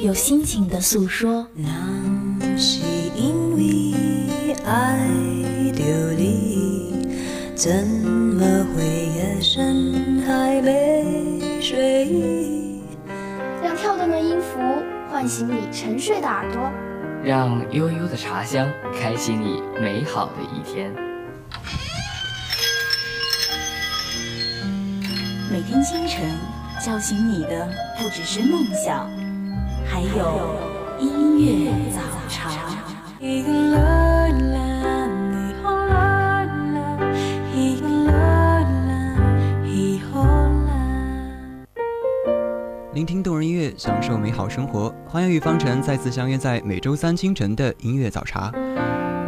有心情的诉说。那是因为爱着你，怎么会夜深还没睡意？让跳动的音符唤醒你沉睡的耳朵，让悠悠的茶香开启你美好的一天。每天清晨叫醒你的不只是梦想，还有音乐早茶。聆听动人音乐，享受美好生活。欢迎与方晨再次相约在每周三清晨的音乐早茶。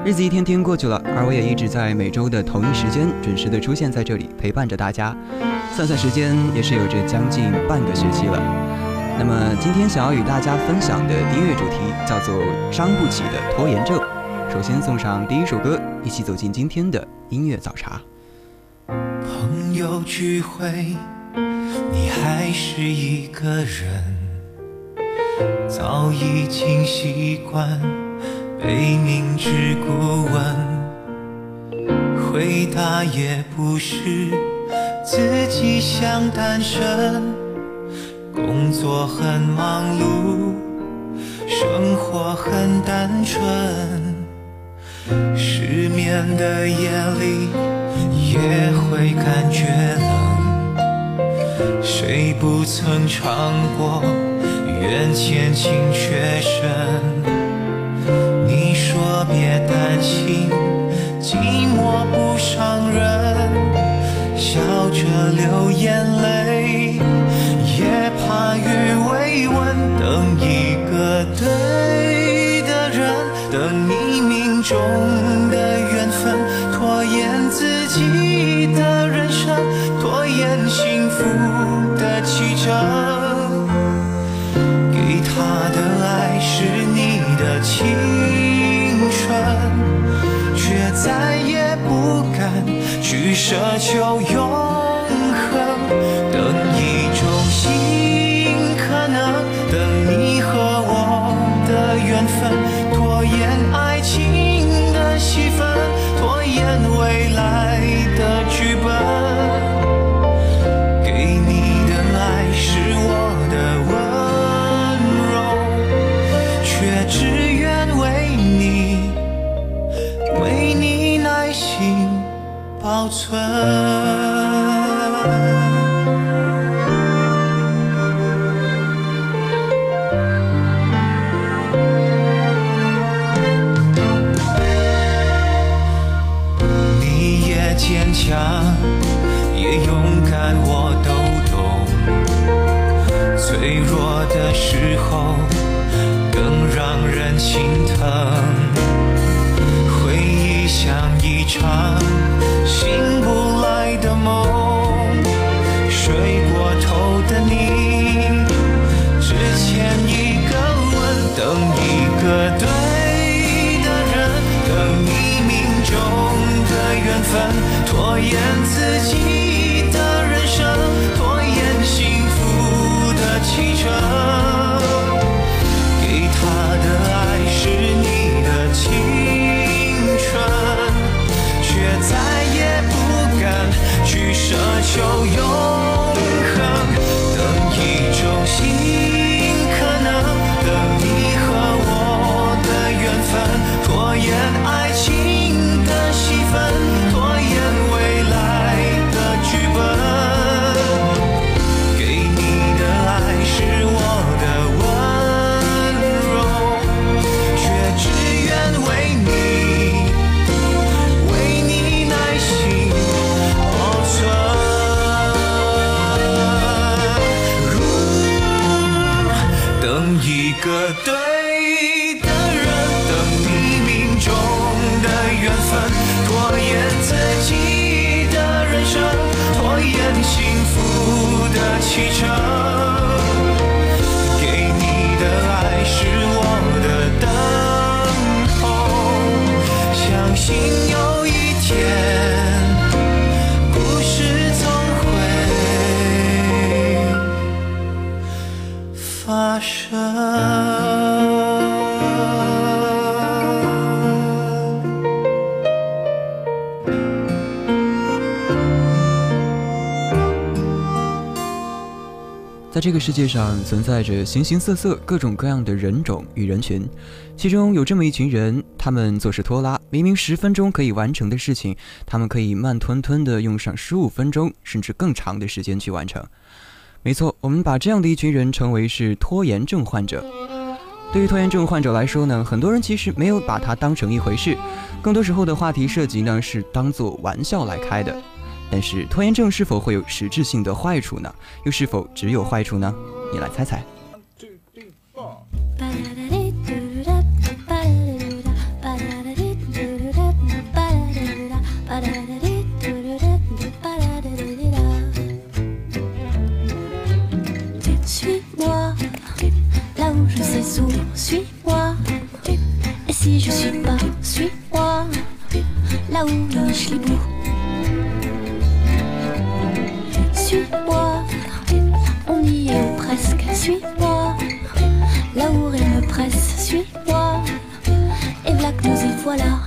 日子一天天过去了，而我也一直在每周的同一时间准时的出现在这里，陪伴着大家。算算时间，也是有着将近半个学期了。那么今天想要与大家分享的音乐主题叫做《伤不起的拖延症》。首先送上第一首歌，一起走进今天的音乐早茶。朋友聚会，你还是一个人，早已经习惯被明知故问，回答也不是自己想单身，工作很忙碌，生活很单纯，失眠的夜里也会感觉冷，谁不曾尝过缘浅情却深？你说别担心，寂寞不伤人，笑着流眼泪，再也不敢去奢求永脆弱的时候，更让人心疼。回忆像一场心就在这个世界上存在着形形色色、各种各样的人种与人群，其中有这么一群人，他们做事拖拉，明明十分钟可以完成的事情，他们可以慢吞吞地用上十五分钟甚至更长的时间去完成。没错，我们把这样的一群人称为是拖延症患者。对于拖延症患者来说呢，很多人其实没有把它当成一回事，更多时候的话题涉及呢是当做玩笑来开的。但是拖延症是否会有实质性的坏处呢？又是否只有坏处呢？你来猜猜。Que nous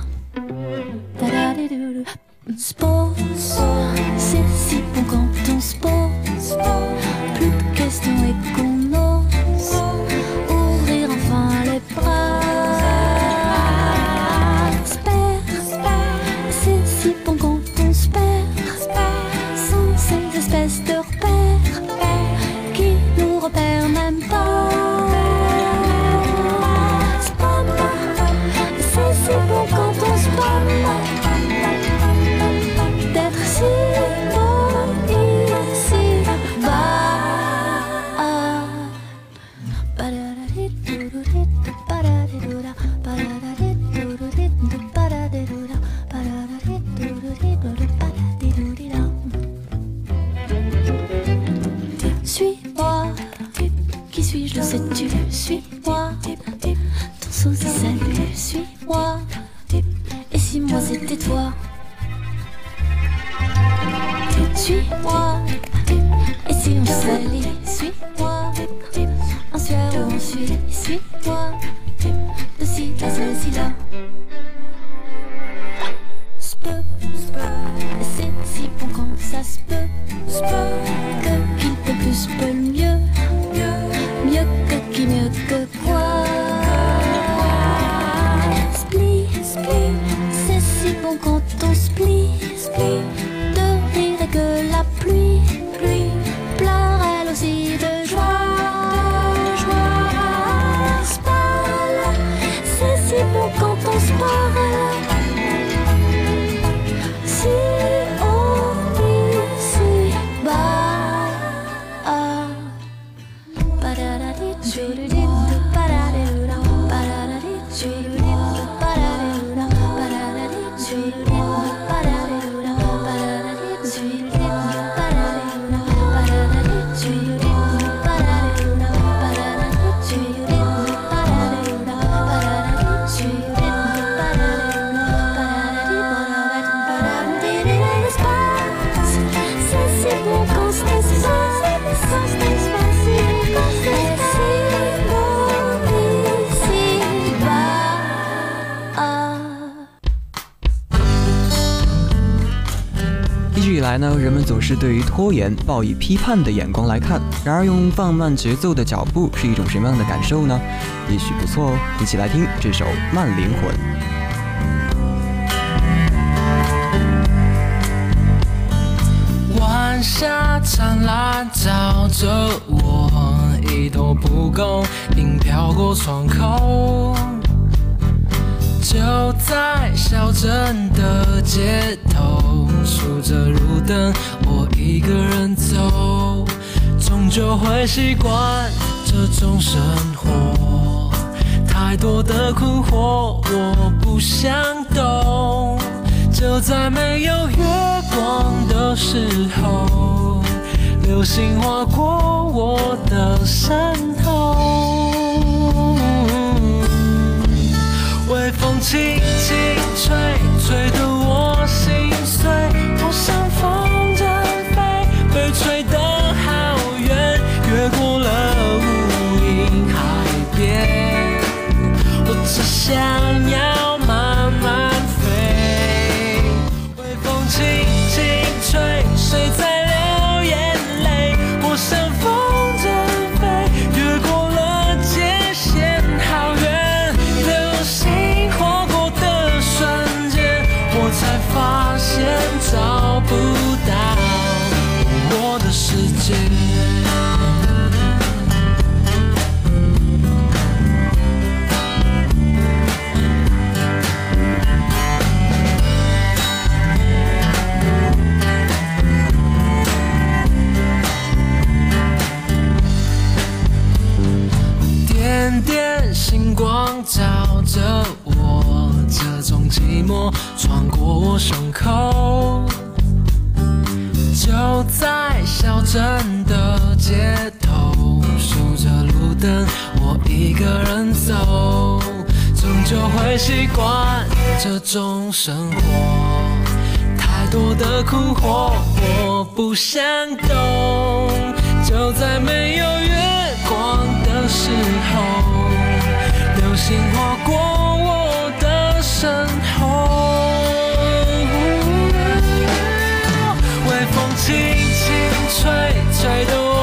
一直以来呢，人们总是对于拖延抱以批判的眼光来看。然而，用放慢节奏的脚步是一种什么样的感受呢？也许不错哦。一起来听这首《慢灵魂》。晚霞灿烂照着我，一头蒲公英飘过窗口。就在小镇的街头，数着路灯，我一个人走，终究会习惯这种生活，太多的困惑我不想懂。就在没有月光的时候，流星划过我的身后，微风轻寂寞穿过我胸口。就在小镇的街头，数着路灯，我一个人走，终究会习惯这种生活。太多的困惑，我不想懂。就在没有月光的时候，流星划过我的身轻轻吹吹动。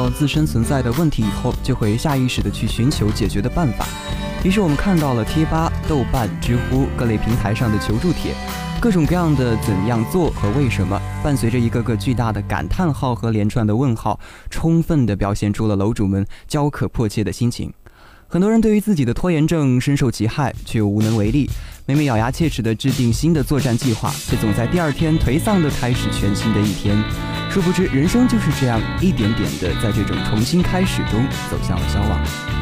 到自身存在的问题以后，就会下意识的去寻求解决的办法。于是我们看到了贴吧、豆瓣、知乎各类平台上的求助帖，各种各样的怎样做和为什么，伴随着一个个巨大的感叹号和连串的问号，充分地表现出了楼主们焦渴迫切的心情。很多人对于自己的拖延症深受其害，却又无能为力。每每咬牙切齿地制定新的作战计划，却总在第二天颓丧地开始全新的一天。殊不知，人生就是这样一点点的在这种重新开始中走向了消亡。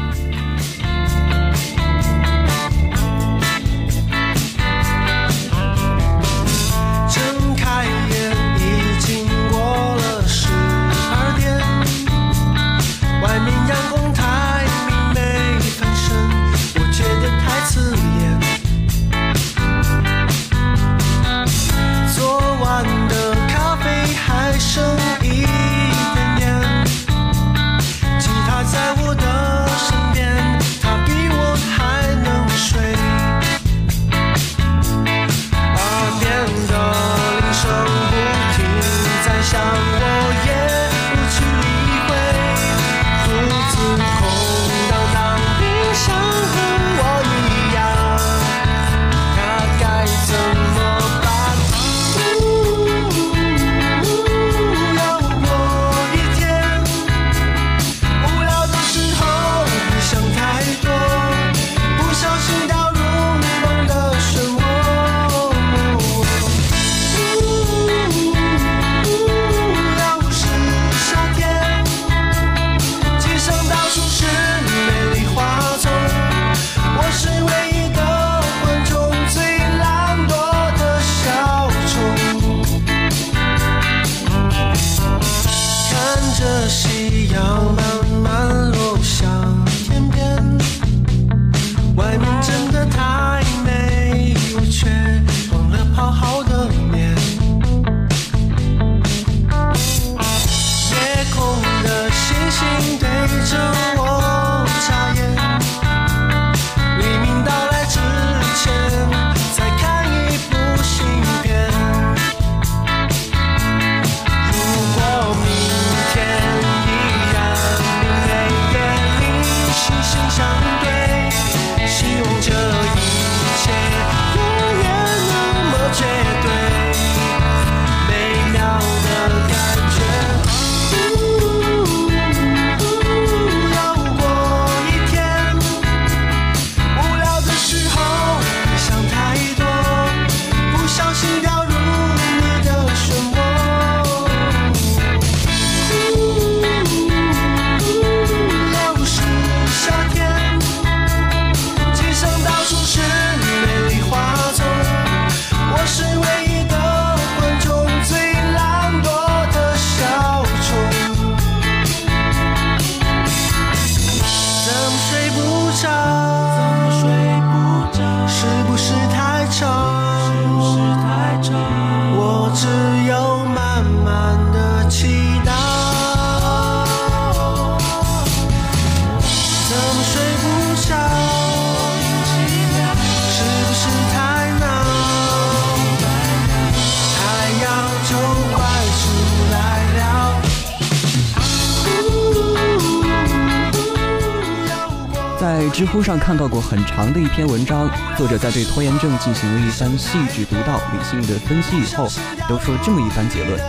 乎上看到过很长的一篇文章，作者在对拖延症进行了一番细致独到、理性的分析以后，得出了这么一番结论。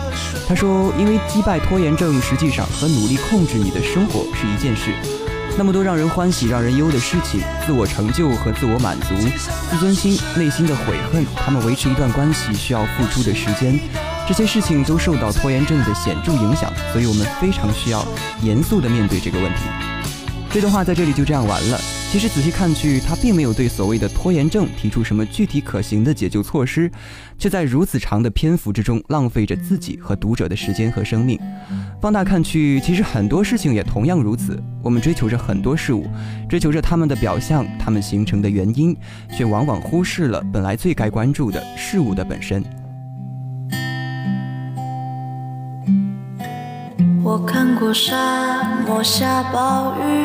他说，因为击败拖延症实际上和努力控制你的生活是一件事。那么多让人欢喜、让人忧的事情，自我成就和自我满足，自尊心、内心的悔恨，他们维持一段关系需要付出的时间，这些事情都受到拖延症的显著影响，所以我们非常需要严肃地面对这个问题。这段话在这里就这样完了。其实仔细看去，他并没有对所谓的拖延症提出什么具体可行的解救措施，却在如此长的篇幅之中浪费着自己和读者的时间和生命。放大看去，其实很多事情也同样如此。我们追求着很多事物，追求着它们的表象，它们形成的原因，却往往忽视了本来最该关注的事物的本身。我看过沙漠下暴雨，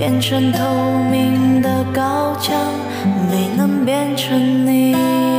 变成透明的高墙，没能变成你。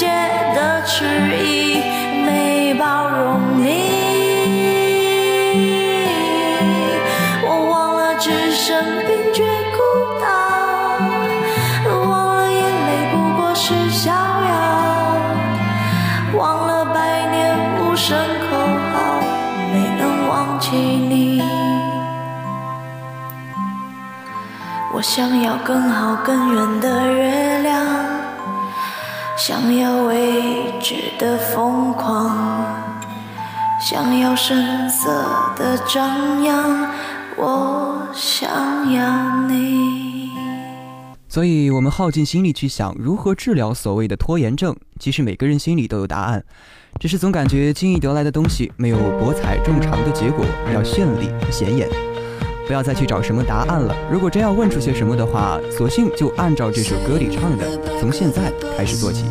界的迟疑，没包容你。我忘了置身冰绝孤岛，忘了眼泪不过是逍遥，忘了百年无声口号，没能忘记你。我想要更好更远的人。想要未知的疯狂，想要声色的张扬，我想要你。所以，我们耗尽心力去想如何治疗所谓的拖延症。其实每个人心里都有答案，只是总感觉轻易得来的东西没有博采众长的结果要绚丽显眼。不要再去找什么答案了。如果真要问出些什么的话，索性就按照这首歌里唱的，从现在开始做起。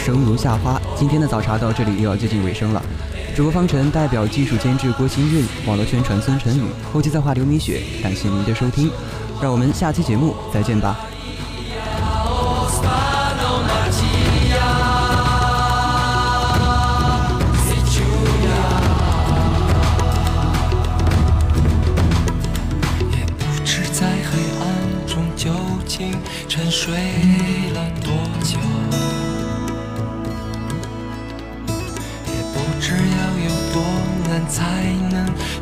《生如夏花》。今天的早茶到这里又要接近尾声了。主播方晨代表技术监制郭新运，网络宣传孙晨宇，后期策划刘米雪。感谢您的收听，让我们下期节目再见吧。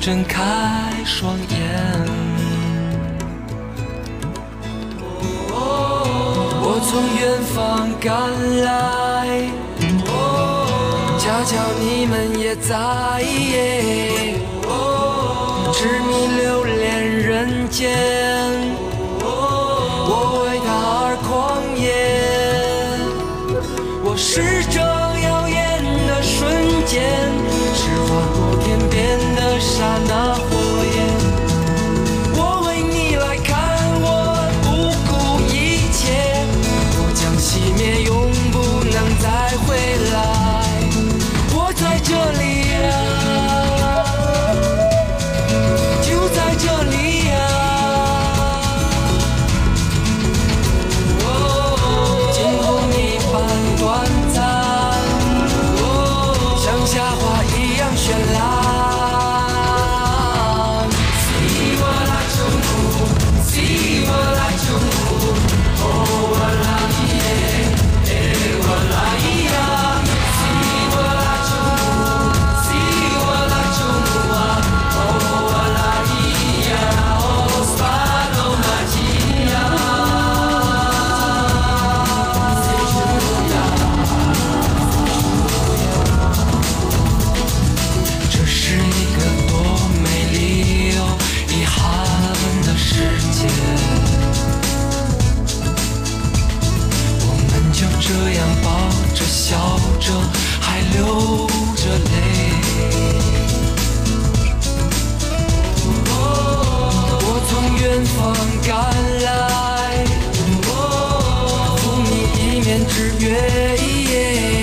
睁开双眼。我从远方赶来，恰巧你们也在。痴迷留恋人间，我为他而狂野。我是这耀眼的瞬间，刹那火焰，我为你来看，我不顾一切。我将熄灭，永不能再回来。我在这里呀，就在这里呀。哦，惊鸿一般短暂，哦，像夏花一样绚烂。你一